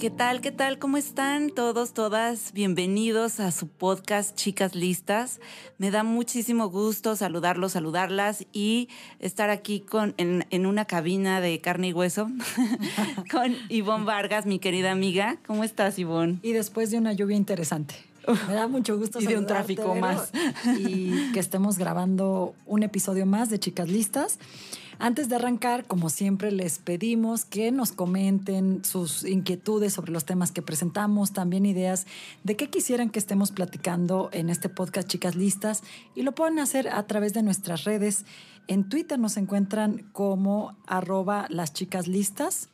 ¿Qué tal? ¿Qué tal? ¿Cómo están todos, todas? Bienvenidos a su podcast Chicas Listas. Me da muchísimo gusto saludarlos, saludarlas y estar aquí con, en, una cabina de carne y hueso con Ivonne Vargas, mi querida amiga. ¿Cómo estás, Ivonne? Y después de una lluvia interesante. Me da mucho gusto y de un tráfico más. Y que estemos grabando un episodio más de Chicas Listas. Antes de arrancar, como siempre, les pedimos que nos comenten sus inquietudes sobre los temas que presentamos, también ideas de qué quisieran que estemos platicando en este podcast Chicas Listas y lo pueden hacer a través de nuestras redes. En Twitter nos encuentran como arroba las chicas listas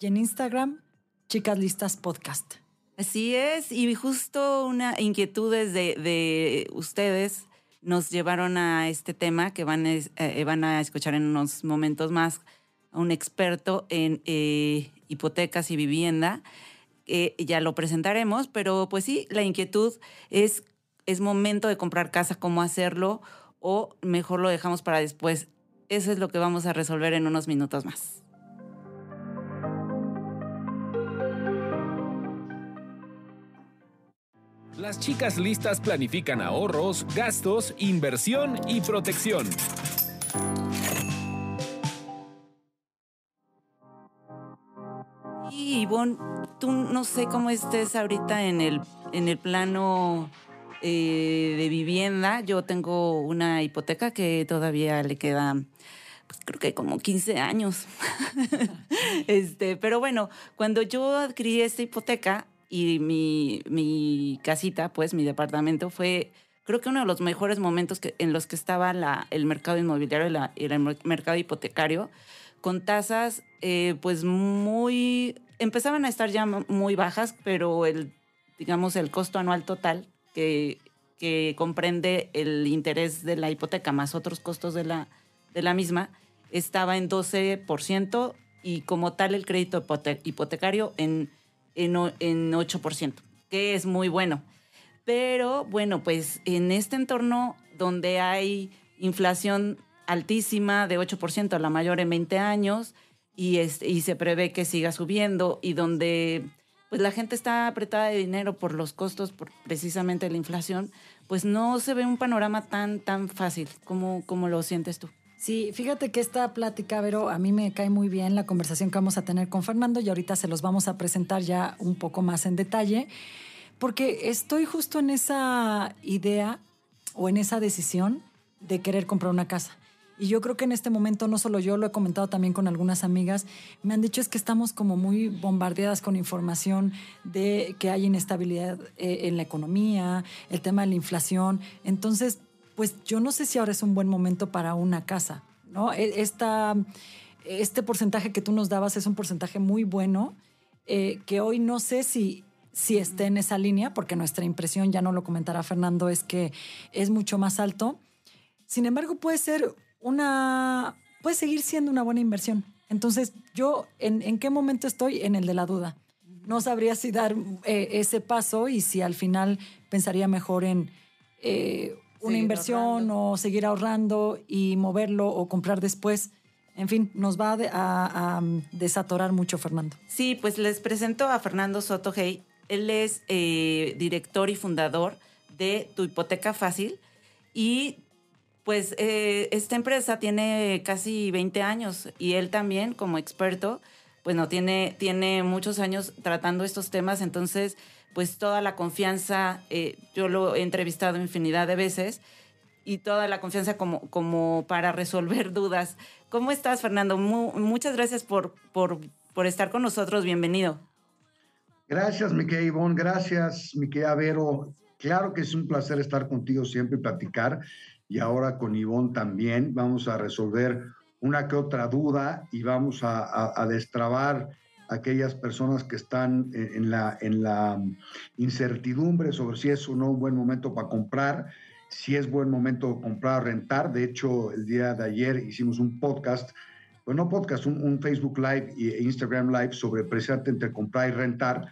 y en Instagram Chicas Listas Podcast. Así es, y justo una inquietud de, de ustedes nos llevaron a este tema que van, eh, van a escuchar en unos momentos más a un experto en eh, hipotecas y vivienda. ya lo presentaremos, pero pues sí, la inquietud es, es momento de comprar casa, cómo hacerlo o mejor lo dejamos para después. Eso es lo que vamos a resolver en unos minutos más. Las chicas listas planifican ahorros, gastos, inversión y protección. Y Ivonne, tú no sé cómo estés ahorita en el, en el plano eh, de vivienda. Yo tengo una hipoteca que todavía le queda pues, creo que como 15 años. este, pero bueno, cuando yo adquirí esta hipoteca, y mi, mi casita, pues mi departamento fue creo que uno de los mejores momentos que, en los que estaba la, el mercado inmobiliario y, el mercado hipotecario, con tasas eh, pues muy, empezaban a estar ya muy bajas, pero el, digamos, el costo anual total que, que comprende el interés de la hipoteca más otros costos de la, de la misma, estaba en 12% y como tal el crédito hipotecario en en, en 8%, que es muy bueno. Pero bueno, pues en este entorno donde hay inflación altísima de 8%, la mayor en 20 años, y, y se prevé que siga subiendo, y donde pues la gente está apretada de dinero por los costos, por precisamente la inflación, pues no se ve un panorama tan, tan fácil. como como lo sientes tú? Sí, fíjate que esta plática, Vero, a mí me cae muy bien la conversación que vamos a tener con Fernando y ahorita se los vamos a presentar ya un poco más en detalle, porque estoy justo en esa idea o en esa decisión de querer comprar una casa. Y yo creo que en este momento, no solo yo, lo he comentado también con algunas amigas, me han dicho es que estamos como muy bombardeadas con información de que hay inestabilidad eh, en la economía, el tema de la inflación. Entonces, pues yo no sé si ahora es un buen momento para una casa, ¿no? E, esta, este porcentaje que tú nos dabas es un porcentaje muy bueno, eh, que hoy no sé si, si esté en esa línea, porque nuestra impresión, ya no lo comentará Fernando, es que es mucho más alto. Sin embargo, puede ser una, puede seguir siendo una buena inversión. Entonces, yo, ¿en, qué momento estoy? En el de la duda. No sabría si dar eh, ese paso y si al final pensaría mejor en eh, una inversión o seguir ahorrando y moverlo o comprar después. En fin, nos va a, desatorar mucho Fernando. Sí, pues les presento a Fernando Soto Hey. Él es eh, director y fundador de Tu Hipoteca Fácil y pues eh, esta empresa tiene casi 20 años y él también como experto, pues no tiene, tiene muchos años tratando estos temas, entonces pues toda la confianza, eh, yo lo he entrevistado infinidad de veces, y toda la confianza como, como para resolver dudas. ¿Cómo estás, Fernando? muchas gracias por, por, por, estar con nosotros. Bienvenido. Gracias, mi querida Ivonne. Gracias, mi querida Vero. Claro que es un placer estar contigo siempre y platicar. Y ahora con Ivonne también vamos a resolver una que otra duda y vamos a, a destrabar aquellas personas que están en la, en la incertidumbre sobre si es o no un buen momento para comprar, si es buen momento comprar o rentar. De hecho, el día de ayer hicimos un podcast, bueno, podcast, un, Facebook Live e Instagram Live sobre precisamente entre comprar y rentar,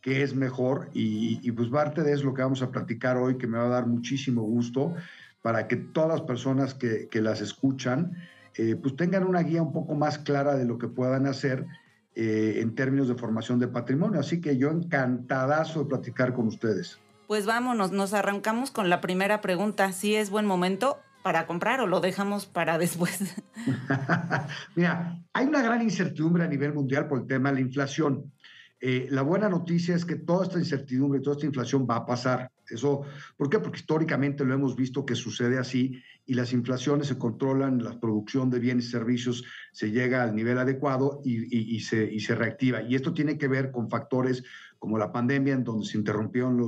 qué es mejor. Y, y pues parte de eso es lo que vamos a platicar hoy, que me va a dar muchísimo gusto para que todas las personas que, que las escuchan, eh, pues tengan una guía un poco más clara de lo que puedan hacer eh, en términos de formación de patrimonio. Así que yo encantadazo de platicar con ustedes. Pues vámonos, nos arrancamos con la primera pregunta. ¿Si es buen momento para comprar o lo dejamos para después? Mira, hay una gran incertidumbre a nivel mundial por el tema de la inflación. Eh, la buena noticia es que toda esta incertidumbre, toda esta inflación va a pasar. Eso, ¿Por qué? Porque históricamente lo hemos visto que sucede así y las inflaciones se controlan, la producción de bienes y servicios se llega al nivel adecuado y, se, reactiva. Y esto tiene que ver con factores como la pandemia, en donde se interrumpieron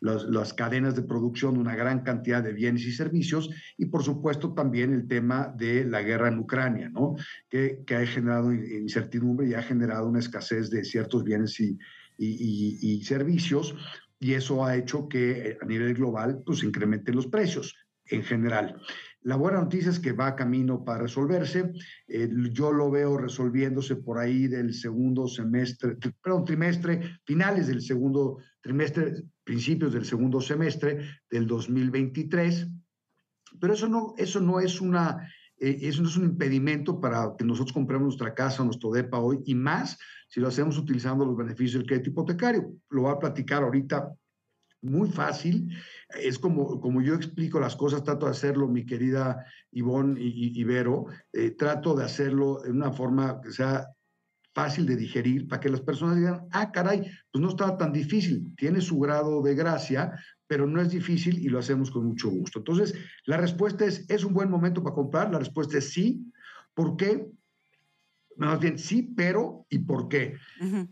las cadenas de producción de una gran cantidad de bienes y servicios y por supuesto también el tema de la guerra en Ucrania, ¿no? que, ha generado incertidumbre y ha generado una escasez de ciertos bienes y, servicios y eso ha hecho que eh, a nivel global pues incrementen los precios en general. La buena noticia es que va camino para resolverse. Eh, yo lo veo resolviéndose por ahí del segundo semestre, perdón, trimestre, finales del segundo trimestre, principios del segundo semestre del 2023. Pero eso no, eso no es una, eh, eso no es un impedimento para que nosotros compremos nuestra casa, nuestro DEPA hoy, y más si lo hacemos utilizando los beneficios del crédito hipotecario. Lo voy a platicar ahorita muy fácil. Es como, como yo explico las cosas, trato de hacerlo, mi querida Ivonne y, Ibero, eh, trato de hacerlo de una forma que sea fácil de digerir para que las personas digan, ah, caray, pues no estaba tan difícil, tiene su grado de gracia, pero no es difícil y lo hacemos con mucho gusto. Entonces, la respuesta es, ¿es un buen momento para comprar? La respuesta es sí. ¿Por qué? Más bien, sí, pero ¿y por qué?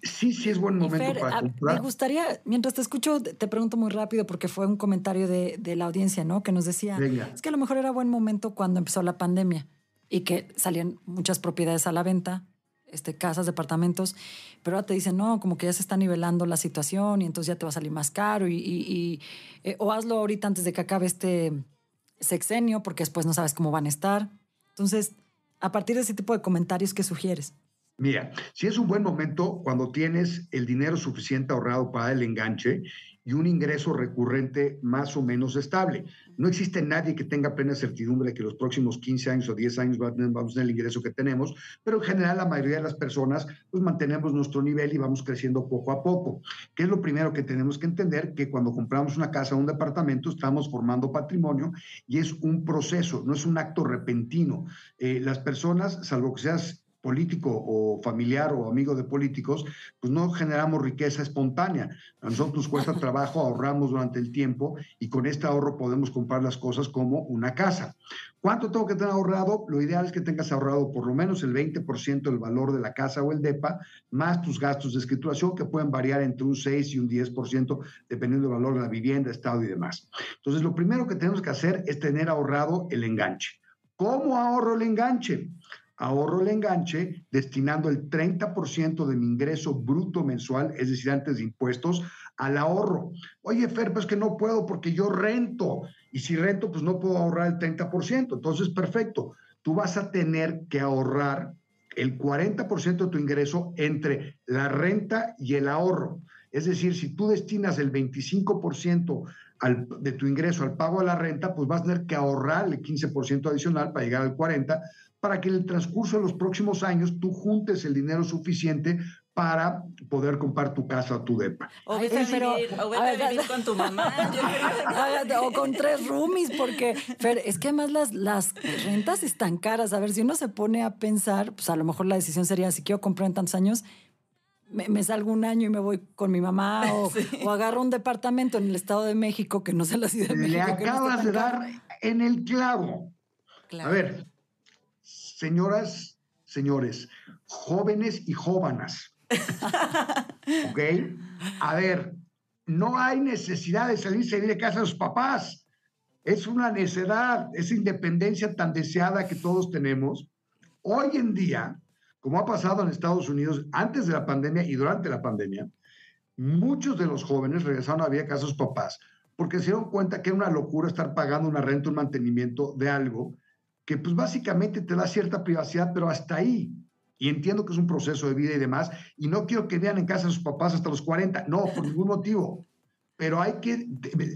Sí, sí es buen momento para comprar. Me gustaría, mientras te escucho, te pregunto muy rápido porque fue un comentario de, la audiencia, ¿no? Que nos decía, es que a lo mejor era buen momento cuando empezó la pandemia y que salían muchas propiedades a la venta, este, casas, departamentos, pero ahora te dicen, no, como que ya se está nivelando la situación y entonces ya te va a salir más caro y, eh, o hazlo ahorita antes de que acabe este sexenio porque después no sabes cómo van a estar. Entonces, a partir de ese tipo de comentarios que sugieres? Mira, si es un buen momento cuando tienes el dinero suficiente ahorrado para el enganche y un ingreso recurrente más o menos estable. No existe nadie que tenga plena certidumbre de que los próximos 15 años o 10 años vamos a tener el ingreso que tenemos, pero en general la mayoría de las personas pues mantenemos nuestro nivel y vamos creciendo poco a poco. ¿Qué es lo primero que tenemos que entender? Que cuando compramos una casa o un departamento estamos formando patrimonio y es un proceso, no es un acto repentino. Eh, las personas, salvo que seas político o familiar o amigo de políticos, pues no generamos riqueza espontánea. A nosotros nos cuesta trabajo, ahorramos durante el tiempo y con este ahorro podemos comprar las cosas como una casa. ¿Cuánto tengo que tener ahorrado? Lo ideal es que tengas ahorrado por lo menos el 20% del valor de la casa o el DEPA, más tus gastos de escrituración que pueden variar entre un 6 y un 10% dependiendo del valor de la vivienda, estado y demás. Entonces, lo primero que tenemos que hacer es tener ahorrado el enganche. ¿Cómo ahorro el enganche? Ahorro el enganche destinando el 30% de mi ingreso bruto mensual, es decir, antes de impuestos, al ahorro. Oye, Fer, pues que no puedo porque yo rento y si rento, pues no puedo ahorrar el 30%. Entonces, perfecto, tú vas a tener que ahorrar el 40% de tu ingreso entre la renta y el ahorro. Es decir, si tú destinas el 25% de tu ingreso al pago de la renta, pues vas a tener que ahorrar el 15% adicional para llegar al 40%, para que en el transcurso de los próximos años tú juntes el dinero suficiente para poder comprar tu casa o tu depa. O vete, a, vivir, con tu mamá. o con tres roomies, porque es que además las, las rentas están caras. A ver, si uno se pone a pensar, pues a lo mejor la decisión sería, si quiero comprar en tantos años, me, salgo un año y me voy con mi mamá o, agarro un departamento en el Estado de México que no sé la Ciudad de México. Le acabas de dar en el clavo. A ver, señoras, señores, jóvenes y jóvenes. ¿Ok? A ver, no hay necesidad de salir, salir de casa de sus papás. Es una necedad, esa independencia tan deseada que todos tenemos. Hoy en día, como ha pasado en Estados Unidos antes de la pandemia y durante la pandemia, muchos de los jóvenes regresaron a vivir a casa de sus papás porque se dieron cuenta que era una locura estar pagando una renta, un mantenimiento de algo que pues básicamente te da cierta privacidad, pero hasta ahí. Y entiendo que es un proceso de vida y demás, y no quiero que vean en casa a sus papás hasta los 40, no, por ningún motivo. Pero hay que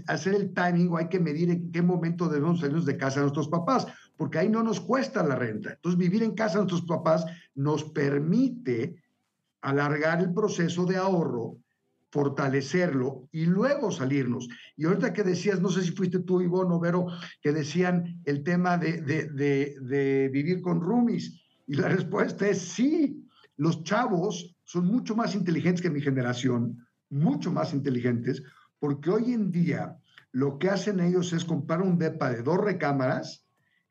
hacer el timing o hay que medir en qué momento debemos salirnos de casa de nuestros papás, porque ahí no nos cuesta la renta. Entonces, vivir en casa de nuestros papás nos permite alargar el proceso de ahorro fortalecerlo y luego salirnos. Y ahorita que decías, no sé si fuiste tú, Ivonne o Vero, que decían el tema de, de, vivir con roomies. Y la respuesta es sí, los chavos son mucho más inteligentes que mi generación, mucho más inteligentes, porque hoy en día lo que hacen ellos es comprar un depa de dos recámaras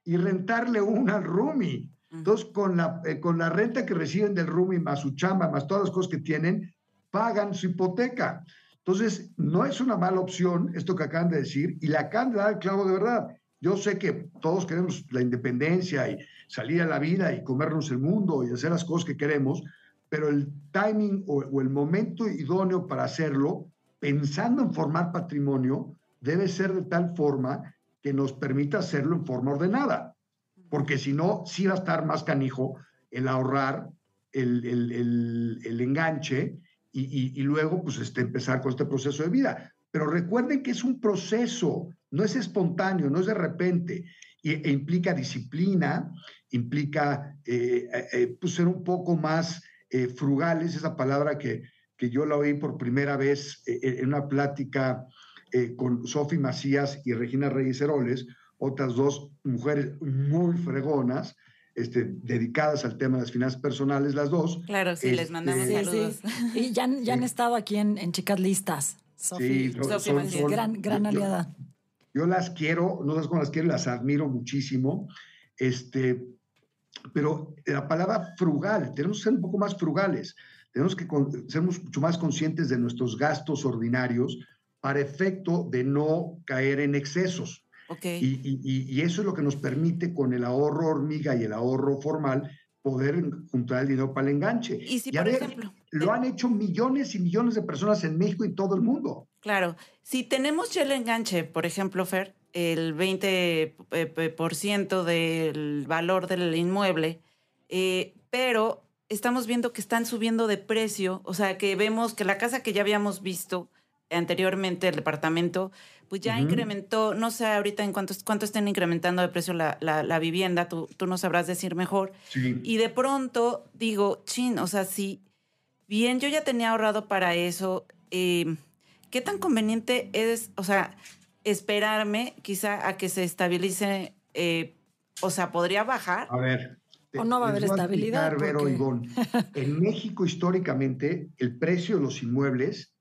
y rentarle una al roomie. Entonces, con la, eh, con la renta que reciben del roomie, más su chamba, más todas las cosas que tienen, pagan su hipoteca. Entonces, no es una mala opción esto que acaban de decir y la acaban de dar el clavo de verdad. Yo sé que todos queremos la independencia y salir a la vida y comernos el mundo y hacer las cosas que queremos, pero el timing o, el momento idóneo para hacerlo, pensando en formar patrimonio, debe ser de tal forma que nos permita hacerlo en forma ordenada, porque si no, sí va a estar más canijo el ahorrar, el, el, el enganche y, luego pues este, empezar con este proceso de vida. Pero recuerden que es un proceso, no es espontáneo, no es de repente, e, implica disciplina, implica eh, eh, eh, pues, ser un poco más frugales, esa palabra que, que yo la oí por primera vez en una plática con Sofi Macías y Regina Reyes Heroles, otras dos mujeres muy fregonas, este, dedicadas al tema de las finanzas personales, las dos. Claro, sí, les mandamos este, saludos. Y ya, ya han estado aquí en, en Chicas Listas. sí, son, gran, gran aliada. Yo, las quiero, no sé cómo las quiero, las admiro muchísimo. Este, pero la palabra frugal, tenemos que ser un poco más frugales, tenemos que ser mucho más conscientes de nuestros gastos ordinarios para efecto de no caer en excesos. Y, eso es lo que nos permite con el ahorro hormiga y el ahorro formal poder juntar el dinero para el enganche. Y si, por ejemplo, lo han hecho millones y millones de personas en México y todo el mundo. Claro, si tenemos ya el enganche, por ejemplo, Fer, el 20% eh, del valor del inmueble, eh, pero estamos viendo que están subiendo de precio, o sea, que vemos que la casa que ya habíamos visto anteriormente, el departamento, pues ya incrementó, no sé ahorita en cuánto, cuánto estén incrementando de precio la, la, vivienda, tú, tú nos sabrás decir mejor. Y de pronto digo, chin, o sea, si bien yo ya tenía ahorrado para eso, eh, ¿qué tan conveniente es, o sea, esperarme quizá a que se estabilice? Eh, o sea, ¿podría bajar? A ver. ¿O no va a haber estabilidad? en México, históricamente, el precio de los inmuebles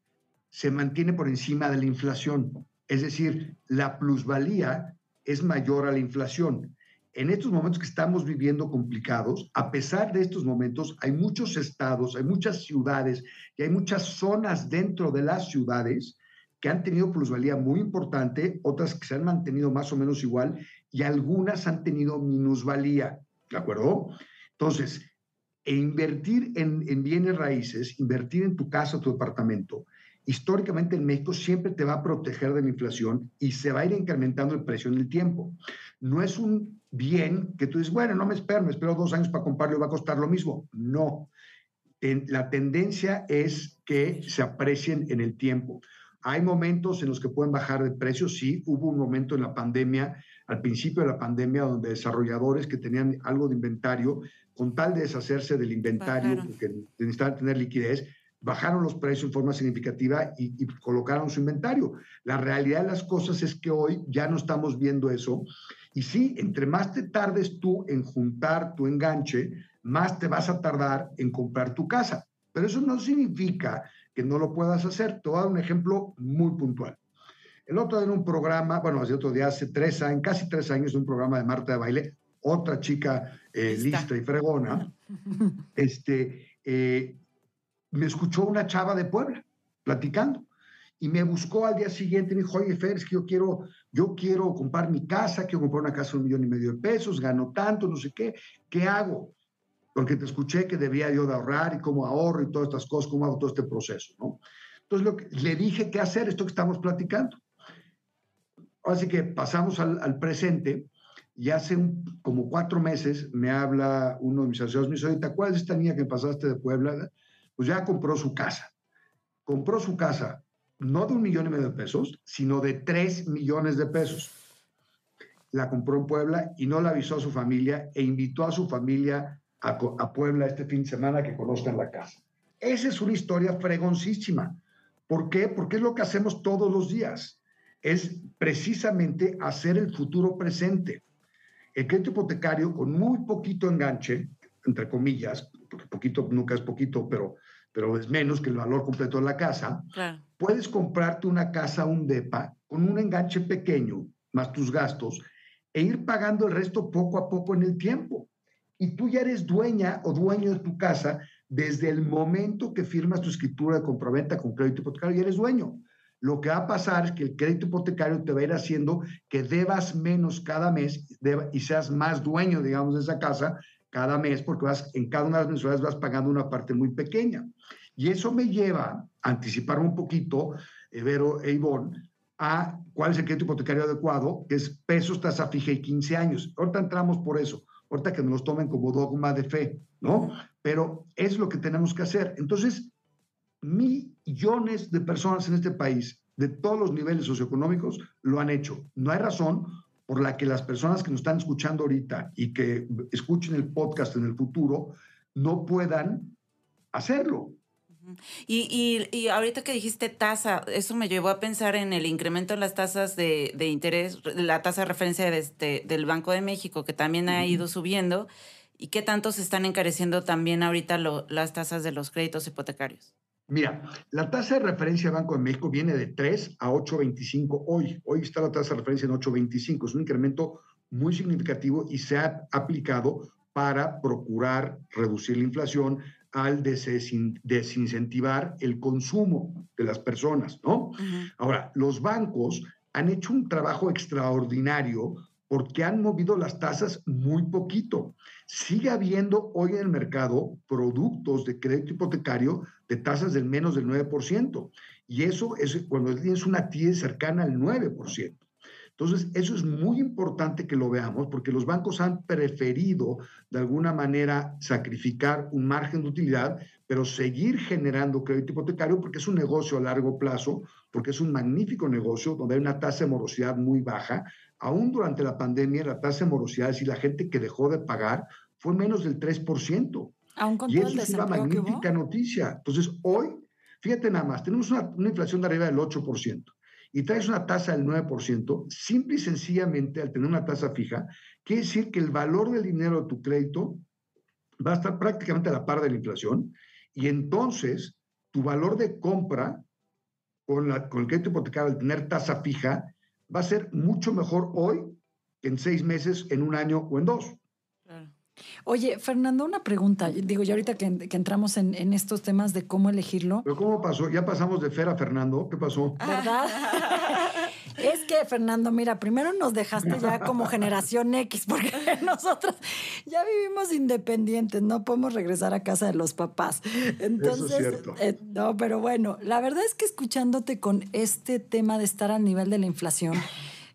se mantiene por encima de la inflación. Es decir, la plusvalía es mayor a la inflación. En estos momentos que estamos viviendo complicados, a pesar de estos momentos, hay muchos estados, hay muchas ciudades y hay muchas zonas dentro de las ciudades que han tenido plusvalía muy importante, otras que se han mantenido más o menos igual y algunas han tenido minusvalía. ¿De acuerdo? Entonces, e invertir en, en bienes raíces, invertir en tu casa tu departamento, históricamente en México siempre te va a proteger de la inflación y se va a ir incrementando el precio en el tiempo. No es un bien que tú dices, bueno, no me espero, me espero dos años para comprarlo y va a costar lo mismo. No. la tendencia es que se aprecien en el tiempo. Hay momentos en los que pueden bajar de precio, sí. Hubo un momento en la pandemia, al principio de la pandemia, donde desarrolladores que tenían algo de inventario, con tal de deshacerse del inventario, porque necesitaban tener liquidez, bajaron los precios en forma significativa y, colocaron su inventario. La realidad de las cosas es que hoy ya no estamos viendo eso. Y sí, entre más te tardes tú en juntar tu enganche, más te vas a tardar en comprar tu casa. Pero eso no significa que no lo puedas hacer. Te voy a dar un ejemplo muy puntual. El otro día en un programa, bueno, hace otro día, hace tres años, casi tres años, un programa de Marta de Baile, otra chica eh, lista y fregona, este, eh, me escuchó una chava de Puebla platicando y me buscó al día siguiente y me dijo, oye, Fer, es que yo quiero, yo quiero comprar mi casa, quiero comprar una casa de un millón y medio de pesos, gano tanto, no sé qué, ¿qué hago? porque te escuché que debía yo de ahorrar y cómo ahorro y todas estas cosas, cómo hago todo este proceso, ¿no? Entonces lo que, le dije qué hacer, esto que estamos platicando. Así que pasamos al, al presente y hace un, como cuatro meses me habla uno de mis asesores, me dice, ¿te acuerdas de esta niña que pasaste de Puebla? Pues ya compró su casa. Compró su casa no de un millón y medio de pesos, sino de tres millones de pesos. La compró en Puebla y no la avisó a su familia e invitó a su familia a, Puebla este fin de semana que conozcan la casa. Esa es una historia fregoncísima. ¿Por qué? Porque es lo que hacemos todos los días. Es precisamente hacer el futuro presente. El crédito hipotecario con muy poquito enganche, entre comillas, porque poquito nunca es poquito, pero, pero es menos que el valor completo de la casa, puedes comprarte una casa, un DEPA, con un enganche pequeño, más tus gastos, e ir pagando el resto poco a poco en el tiempo y tú ya eres dueña o dueño de tu casa desde el momento que firmas tu escritura de compraventa con crédito hipotecario, y eres dueño. Lo que va a pasar es que el crédito hipotecario te va a ir haciendo que debas menos cada mes y seas más dueño, digamos, de esa casa cada mes, porque vas, en cada una de las mensualidades vas pagando una parte muy pequeña. Y eso me lleva a anticipar un poquito, Vero e Ivonne, a cuál es el crédito hipotecario adecuado, que es pesos, tasa fija y 15 años. Ahorita entramos por eso ahorita que nos los tomen como dogma de fe, ¿no? Pero es lo que tenemos que hacer. Entonces, millones de personas en este país, de todos los niveles socioeconómicos, lo han hecho. No hay razón por la que las personas que nos están escuchando ahorita y que escuchen el podcast en el futuro no puedan hacerlo. Y, y, ahorita que dijiste tasa, eso me llevó a pensar en el incremento en las tasas de, de interés, la tasa de referencia de este, del Banco de México, que también ha ido subiendo, y qué tanto se están encareciendo también ahorita las tasas de los créditos hipotecarios. Mira, la tasa de referencia del Banco de México viene de 3 a 8.25 hoy. Hoy está la tasa de referencia en 8.25. Es un incremento muy significativo y se ha aplicado para procurar reducir la inflación, al desincentivar el consumo de las personas, ¿no? Ahora, los bancos han hecho un trabajo extraordinario porque han movido las tasas muy poquito. Sigue habiendo hoy en el mercado productos de crédito hipotecario de tasas del menos del 9%. Y eso es cuando tienes una TIE cercana al 9%. Entonces, eso es muy importante que lo veamos porque los bancos han preferido de alguna manera sacrificar un margen de utilidad, pero seguir generando crédito hipotecario porque es un negocio a largo plazo, porque es un magnífico negocio donde hay una tasa de morosidad muy baja. Aún durante la pandemia, la tasa de morosidad, es decir, la gente que dejó de pagar, fue menos del 3%. Aún con y eso es una magnífica noticia. Entonces, hoy, fíjate nada más, tenemos una, una inflación de arriba del 8% y traes una tasa del 9%, simple y sencillamente al tener una tasa fija, quiere decir que el valor del dinero de tu crédito va a estar prácticamente a la par de la inflación y entonces tu valor de compra con, la, con el crédito hipotecario al tener tasa fija va a ser mucho mejor hoy que en seis meses, en un año o en dos. Oye, Fernando, una pregunta. Digo, ya ahorita que, entramos en, estos temas de cómo elegirlo. ¿Pero cómo pasó? Ya pasamos de Fer a Fernando. ¿Qué pasó? ¿Verdad? es que, Fernando, mira, primero nos dejaste ya como generación X, porque nosotros ya vivimos independientes, no podemos regresar a casa de los papás. Entonces, eh, no, pero bueno, la verdad es que escuchándote con este tema de estar al nivel de la inflación,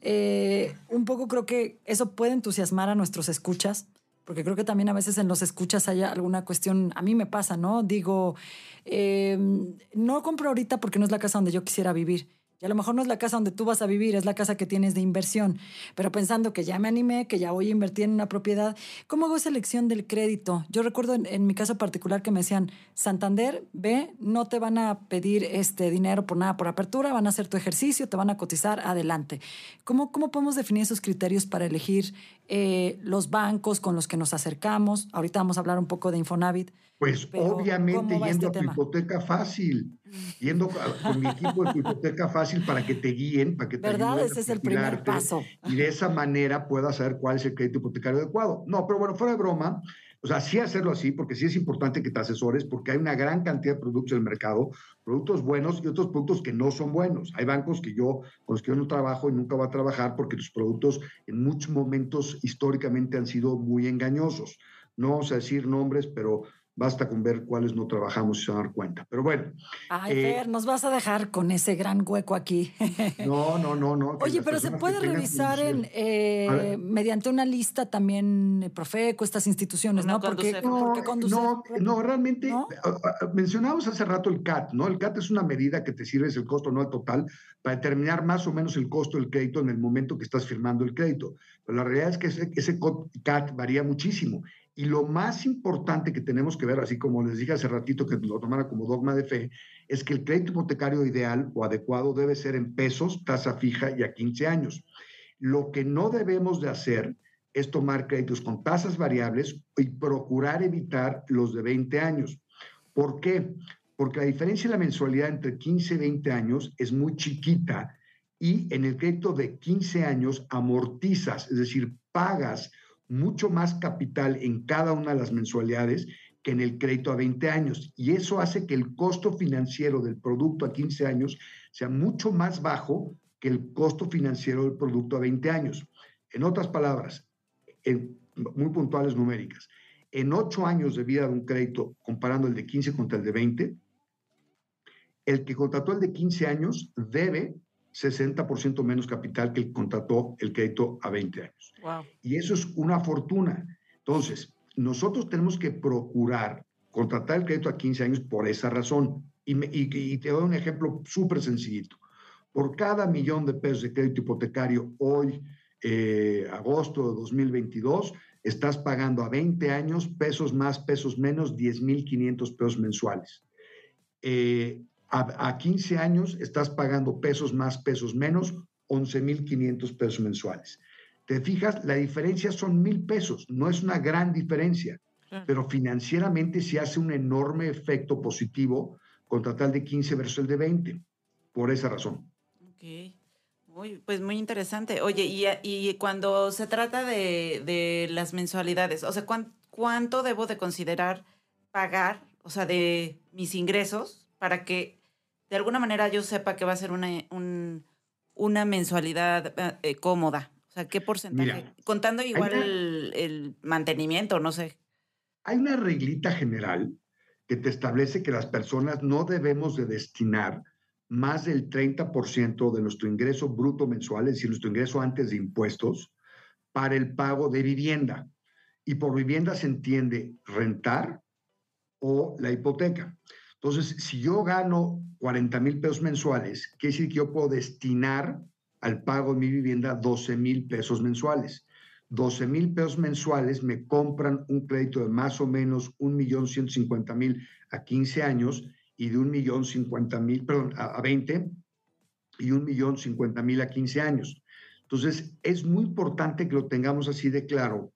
eh, un poco creo que eso puede entusiasmar a nuestros escuchas porque creo que también a veces en los escuchas hay alguna cuestión, a mí me pasa, ¿no? Digo, em, no compro ahorita porque no es la casa donde yo quisiera vivir y a lo mejor no es la casa donde tú vas a vivir, es la casa que tienes de inversión. Pero pensando que ya me animé, que ya voy a invertir en una propiedad, ¿cómo hago esa elección del crédito? Yo recuerdo en, mi caso particular que me decían, Santander, ve, no te van a pedir este dinero por nada por apertura, van a hacer tu ejercicio, te van a cotizar, adelante. ¿Cómo, cómo podemos definir esos criterios para elegir eh, los bancos con los que nos acercamos? Ahorita vamos a hablar un poco de Infonavit. Pues obviamente yendo este a tu hipoteca fácil, yendo con mi equipo de tu hipoteca fácil para que te guíen, para que te ¿Verdad? Ese es el primer paso. Y de esa manera puedas saber cuál es el crédito hipotecario adecuado. No, pero bueno, fuera de broma, o sea, sí hacerlo así, porque sí es importante que te asesores, porque hay una gran cantidad de productos en el mercado, productos buenos y otros productos que no son buenos. Hay bancos que yo, con los que yo no trabajo y nunca voy a trabajar porque sus productos en muchos momentos históricamente han sido muy engañosos. No vamos a decir nombres, pero Basta con ver cuáles no trabajamos y se van a dar cuenta. Pero bueno. Ay, eh, nos vas a dejar con ese gran hueco aquí. no, no, no, no. Oye, pero se puede revisar en, eh, mediante una lista también, eh, Profeco, estas instituciones, ¿no? Porque, no, no, no, realmente mencionamos hace rato el CAT, ¿no? El CAT es una medida que te sirve, es el costo no al total, para determinar más o menos el costo del crédito en el momento que estás firmando el crédito. Pero la realidad es que ese, ese CAT varía muchísimo y lo más importante que tenemos que ver, así como les dije hace ratito que lo tomara como dogma de fe, es que el crédito hipotecario ideal o adecuado debe ser en pesos, tasa fija y a 15 años. Lo que no debemos de hacer es tomar créditos con tasas variables y procurar evitar los de 20 años. ¿Por qué? Porque la diferencia en la mensualidad entre 15 y 20 años es muy chiquita y en el crédito de 15 años amortizas, es decir, pagas mucho más capital en cada una de las mensualidades que en el crédito a 20 años. Y eso hace que el costo financiero del producto a 15 años sea mucho más bajo que el costo financiero del producto a 20 años. En otras palabras, en, muy puntuales numéricas, en 8 años de vida de un crédito, comparando el de 15 contra el de 20, el que contrató el de 15 años debe 60% menos capital que el contrató el crédito a 20 años. Y eso es una fortuna. Entonces, nosotros tenemos que procurar contratar el crédito a 15 años por esa razón. Y, te doy un ejemplo súper sencillito. Por cada millón de pesos de crédito hipotecario hoy, eh, agosto de 2022, estás pagando a 20 años pesos más, pesos menos, 10.500 pesos mensuales. Eh, a, 15 años estás pagando pesos más, pesos menos, 11.500 pesos mensuales. Te fijas, la diferencia son mil pesos, no es una gran diferencia, pero financieramente se hace un enorme efecto positivo contra tal de 15 versus el de 20, por esa razón. Ok, muy, pues muy interesante. Oye, y, y cuando se trata de, de, las mensualidades, o sea, ¿cuánto debo de considerar pagar, o sea, de mis ingresos para que de alguna manera yo sepa que va a ser una, una mensualidad eh, eh, cómoda. O sea, ¿qué porcentaje? Contando igual el, mantenimiento, no sé. Hay una reglita general que te establece que las personas no debemos de destinar más del 30% de nuestro ingreso bruto mensual, es decir, nuestro ingreso antes de impuestos, para el pago de vivienda. Y por vivienda se entiende rentar o la hipoteca. Entonces, si yo gano 40 mil pesos mensuales, quiere decir que yo puedo destinar al pago de mi vivienda 12 mil pesos mensuales. 12 mil pesos mensuales me compran un crédito de más o menos 1.150.000 a 15 años y de 1.050.000, perdón, a, 20 y 1.050.000 a 15 años. Entonces, es muy importante que lo tengamos así de claro,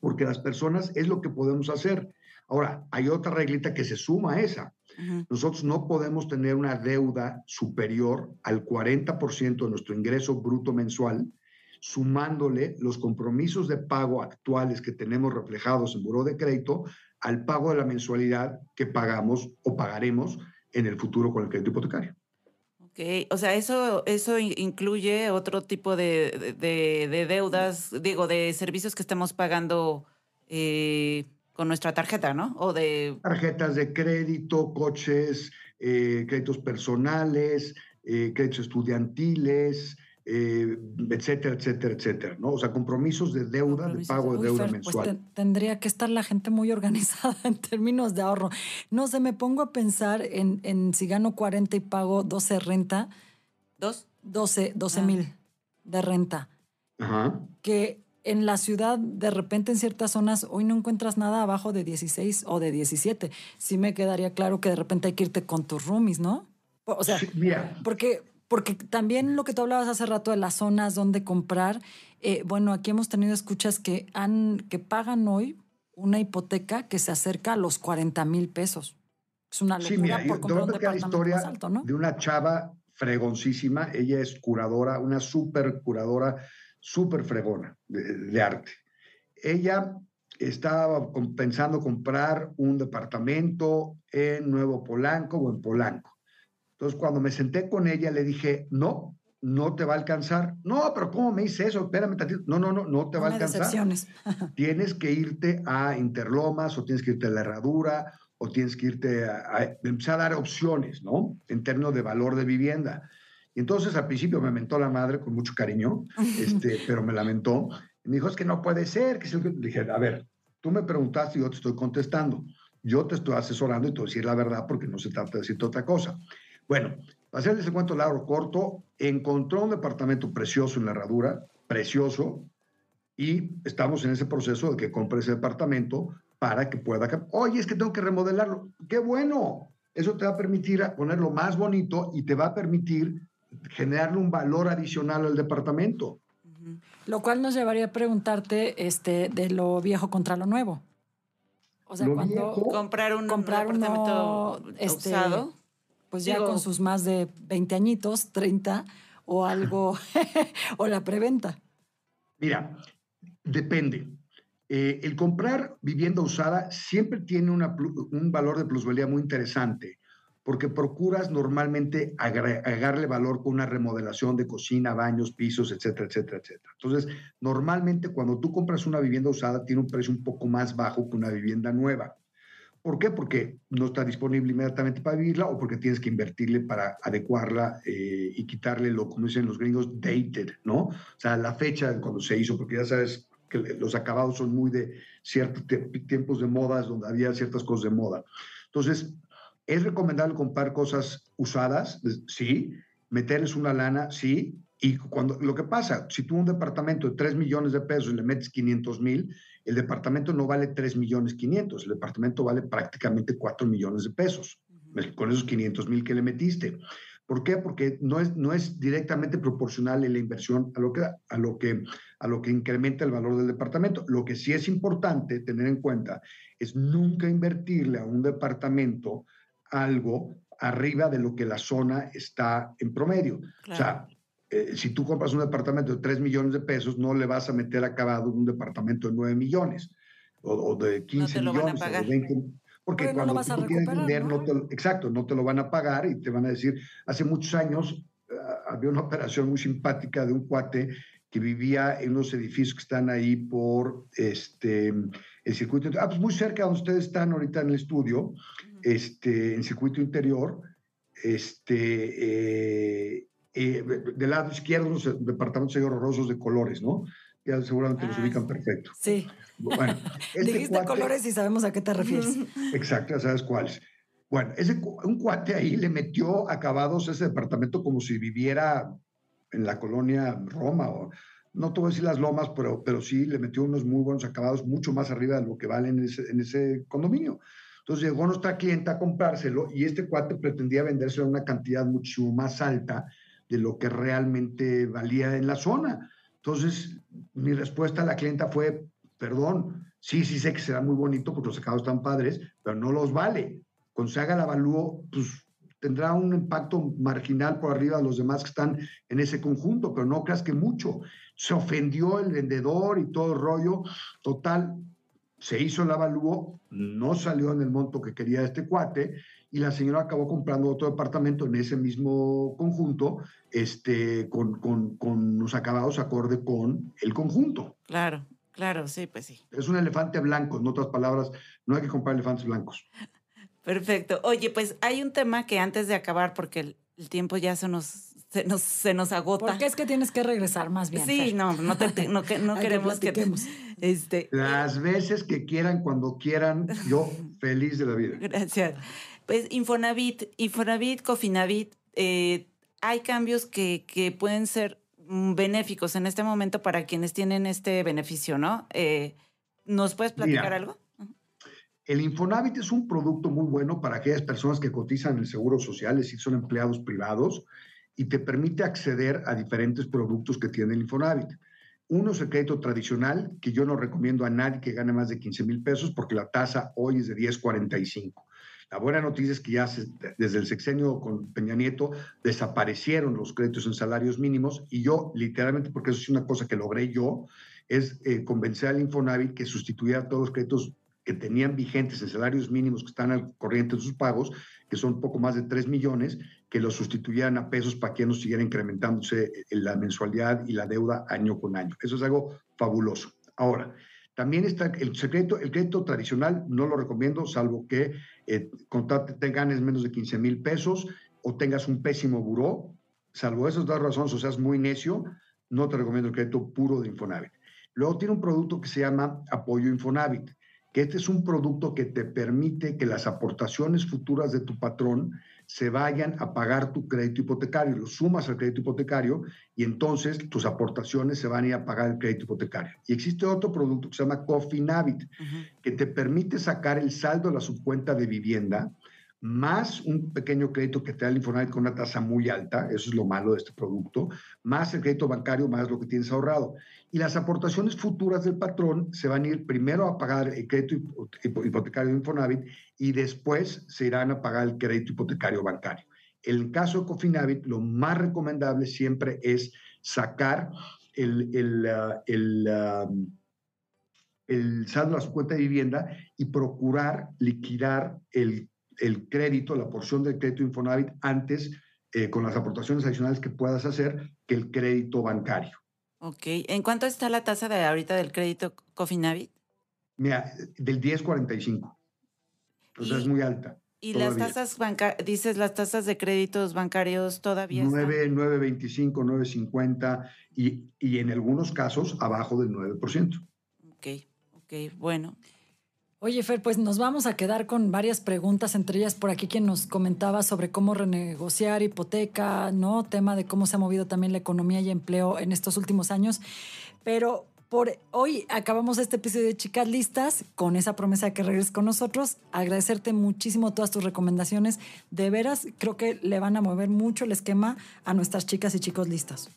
porque las personas es lo que podemos hacer. Ahora, hay otra reglita que se suma a esa. Nosotros no podemos tener una deuda superior al 40% de nuestro ingreso bruto mensual, sumándole los compromisos de pago actuales que tenemos reflejados en buró de crédito al pago de la mensualidad que pagamos o pagaremos en el futuro con el crédito hipotecario. Ok, o sea, eso, eso incluye otro tipo de, deudas, digo, de servicios que estemos pagando eh, con nuestra tarjeta, ¿no? O de... Tarjetas de crédito, coches, eh, créditos personales, eh, créditos estudiantiles, eh, etcétera, etcétera, etcétera, ¿no? O sea, compromisos de deuda, de pago de deuda pues mensual. tendría que estar la gente muy organizada en términos de ahorro. No sé, me pongo a pensar en, en si gano 40 y pago 12 renta. ¿Dos? 12, 12 ah. mil de renta. Ajá. Que en la ciudad, de repente en ciertas zonas, hoy no encuentras nada abajo de 16 o de 17. Sí me quedaría claro que de repente hay que irte con tus roomies, ¿no? O sea, porque, porque también lo que tú hablabas hace rato de las zonas donde comprar, eh, bueno, aquí hemos tenido escuchas que, han, que pagan hoy una hipoteca que se acerca a los 40 mil pesos. Es una locura por comprar un departamento historia más alto, ¿no? De una chava fregoncísima, ella es curadora, una súper curadora súper fregona de, arte. Ella estaba pensando comprar un departamento en Nuevo Polanco o en Polanco. Entonces, cuando me senté con ella, le dije, no, no te va a alcanzar. No, pero ¿cómo me dice eso? Espérame tantito. No, no, no, no te va a alcanzar. tienes que irte a Interlomas o tienes que irte a la Herradura o tienes que irte a, empezar a dar opciones, ¿no? En términos de valor de vivienda. Entonces al principio me mentó la madre con mucho cariño, este, pero me lamentó. Me dijo, es que no puede ser. Que Le dije, a ver, tú me preguntaste y yo te estoy contestando. Yo te estoy asesorando y te voy a decir la verdad porque no se trata de decirte otra cosa. Bueno, para hacerles el cuento largo corto, encontró un departamento precioso en la herradura, precioso, y estamos en ese proceso de que compre ese departamento para que pueda... Oye, es que tengo que remodelarlo. ¡Qué bueno! Eso te va a permitir ponerlo más bonito y te va a permitir generarle un valor adicional al departamento. Lo cual nos llevaría a preguntarte este, de lo viejo contra lo nuevo. O sea, cuando comprar un, comprar un departamento este, usado, pues ya con sus más de 20 añitos, 30 o algo, o la preventa. Mira, depende. Eh, el comprar vivienda usada siempre tiene un valor de plusvalía muy interesante, porque procuras normalmente agregarle valor con una remodelación de cocina, baños, pisos, etcétera, etcétera, etcétera. Entonces, normalmente cuando tú compras una vivienda usada tiene un precio un poco más bajo que una vivienda nueva. ¿Por qué? Porque no está disponible inmediatamente para vivirla o porque tienes que invertirle para adecuarla eh, y quitarle lo, como dicen los gringos, dated, ¿no? O sea, la fecha de cuando se hizo, porque ya sabes, que los acabados son muy de ciertos tiempos de modas donde había ciertas cosas de moda. Entonces, ¿es recomendable comprar cosas usadas? Sí. ¿Meterles una lana? Sí. Y cuando, lo que pasa, si tú un departamento de 3 millones de pesos y le metes 500 mil, el departamento no vale 3 millones 500, el departamento vale prácticamente 4 millones de pesos, con esos 500 mil que le metiste. ¿Por qué? Porque no es, no es directamente proporcional la inversión a lo, que, a, lo que, a lo que incrementa el valor del departamento. Lo que sí es importante tener en cuenta es nunca invertirle a un departamento algo arriba de lo que la zona está en promedio. O sea, eh, si tú compras un departamento de 3 millones de pesos, no le vas a meter acabado un departamento de 9 millones o, de 15 millones o de 20 porque cuando no tú tienes dinero, ¿no? te exacto, no te lo van a pagar y te van a decir, hace muchos años ah, había una operación muy simpática de un cuate que vivía en unos edificios que están ahí por este, el circuito, ah, pues muy cerca donde ustedes están ahorita en el estudio, este, en circuito interior, este, eh, eh, del lado izquierdo, unos departamentos horrorosos de colores, ¿no? Ya seguramente los ah, ubican perfecto. Sí. Bueno, este Dijiste colores y sabemos a qué te refieres. Exacto, ya sabes cuáles. Bueno, ese, un cuate ahí le metió acabados a ese departamento como si viviera en la colonia Roma, o no te voy a decir las lomas, pero, pero sí le metió unos muy buenos acabados, mucho más arriba de lo que valen en ese, en ese condominio. Entonces llegó nuestra clienta a comprárselo y este cuate pretendía vendérselo a una cantidad mucho más alta de lo que realmente valía en la zona. Entonces, mi respuesta a la clienta fue, perdón, sí, sí sé que será muy bonito porque los acabados están padres, pero no los vale. Cuando se haga el avalúo, pues tendrá un impacto marginal por arriba de los demás que están en ese conjunto, pero no creas que mucho. Se ofendió el vendedor y todo el rollo. Total, se hizo el avalúo, no salió en el monto que quería este cuate y la señora acabó comprando otro departamento en ese mismo conjunto, este, con, con, con los acabados acorde con el conjunto. Claro. Claro, sí, pues sí. Es un elefante blanco, en otras palabras, no hay que comprar elefantes blancos. Perfecto. Oye, pues hay un tema que antes de acabar, porque el, tiempo ya se nos, se nos, se nos agota. Porque es que tienes que regresar más bien. Sí, no, no, no, queremos que, que este, Las veces que quieran, cuando quieran, yo feliz de la vida. Gracias. Pues Infonavit, Infonavit, Cofinavit, eh, hay cambios que, que pueden ser Mm, benéficos en este momento para quienes tienen este beneficio, ¿no? Eh, ¿Nos puedes platicar algo? El Infonavit es un producto muy bueno para aquellas personas que cotizan en el Seguro Social, es decir, son empleados privados, y te permite acceder a diferentes productos que tiene el Infonavit. Uno es el crédito tradicional, que yo no recomiendo a nadie que gane más de 15 mil pesos porque la tasa hoy es de 10.45. La buena noticia es que ya desde el sexenio con Peña Nieto desaparecieron los créditos en salarios mínimos y yo, literalmente, porque eso es una cosa que logré yo, es eh, convencer al Infonavit que sustituyera todos los créditos que tenían vigentes en salarios mínimos que están al corriente de sus pagos, que son poco más de 3 millones, que los sustituyeran a pesos para que no siguiera incrementándose la mensualidad y la deuda año con año. Eso es algo fabuloso. Ahora, también está el secreto, el crédito tradicional, no lo recomiendo, salvo que eh, te ganes menos de 15 mil pesos o tengas un pésimo buró. Salvo esas dos razones, o seas muy necio, no te recomiendo el crédito puro de Infonavit. Luego tiene un producto que se llama apoyo Infonavit, que este es un producto que te permite que las aportaciones futuras de tu patrón se vayan a pagar tu crédito hipotecario, lo sumas al crédito hipotecario y entonces tus aportaciones se van a ir a pagar el crédito hipotecario. Y existe otro producto que se llama Cofinavit, que te permite sacar el saldo de la subcuenta de vivienda más un pequeño crédito que te da el Infonavit con una tasa muy alta, eso es lo malo de este producto, más el crédito bancario, más lo que tienes ahorrado. Y las aportaciones futuras del patrón se van a ir primero a pagar el crédito hipotecario de Infonavit y después se irán a pagar el crédito hipotecario bancario. En el caso de Cofinavit, lo más recomendable siempre es sacar el, el, ah, el, ah, el saldo a su cuenta de vivienda y procurar liquidar el el crédito, la porción del crédito Infonavit antes eh, con las aportaciones adicionales que puedas hacer que el crédito bancario. Ok. ¿En cuánto está la tasa de ahorita del crédito Cofinavit? Mira, del 10.45. O sea, es muy alta. ¿Y las tasas bancarias, dices las tasas de créditos bancarios todavía 9, 9.25, 9.50 y, y en algunos casos abajo del 9%. Ok, ok, bueno. Oye, Fer, pues nos vamos a quedar con varias preguntas, entre ellas por aquí quien nos comentaba sobre cómo renegociar hipoteca, ¿no? Tema de cómo se ha movido también la economía y empleo en estos últimos años. Pero por hoy acabamos este episodio de Chicas Listas con esa promesa de que regreses con nosotros. Agradecerte muchísimo todas tus recomendaciones. De veras, creo que le van a mover mucho el esquema a nuestras chicas y chicos listas.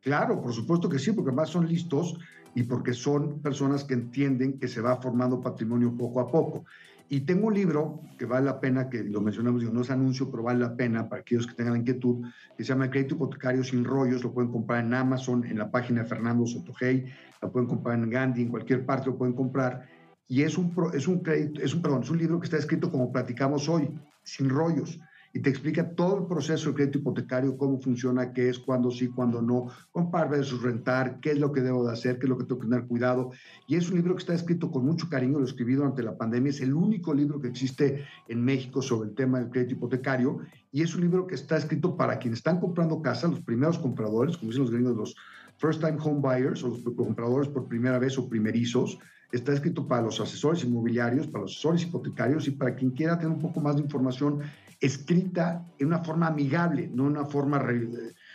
Claro, por supuesto que sí, porque más son listos y porque son personas que entienden que se va formando patrimonio poco a poco. Y tengo un libro que vale la pena, que lo mencionamos, no es anuncio, pero vale la pena para aquellos que tengan la inquietud, que se llama Crédito Hipotecario Sin Rollos, lo pueden comprar en Amazon, en la página de Fernando Sotogey, lo pueden comprar en Gandhi, en cualquier parte lo pueden comprar. Y es un, es un crédito, es un, perdón, es un libro que está escrito como platicamos hoy, sin rollos y te explica todo el proceso de crédito hipotecario, cómo funciona, qué es, cuándo sí, cuándo no, comprar versus rentar, qué es lo que debo de hacer, qué es lo que tengo que tener cuidado. Y es un libro que está escrito con mucho cariño, lo escribí durante la pandemia, es el único libro que existe en México sobre el tema del crédito hipotecario y es un libro que está escrito para quienes están comprando casa, los primeros compradores, como dicen los gringos, los first time home buyers o los compradores por primera vez o primerizos, está escrito para los asesores inmobiliarios, para los asesores hipotecarios y para quien quiera tener un poco más de información escrita en una forma amigable, no en una forma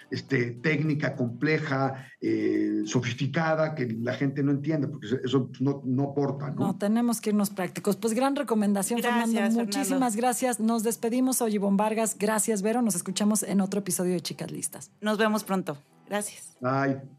este, técnica, compleja, eh, sofisticada, que la gente no entiende, porque eso no, no aporta. ¿no? ¿no? tenemos que irnos prácticos. Pues gran recomendación, Fernando. Muchísimas gracias. Nos despedimos. Soy Ivonne Vargas. Gracias, Vero. Nos escuchamos en otro episodio de Chicas Listas. Nos vemos pronto. Gracias. Bye.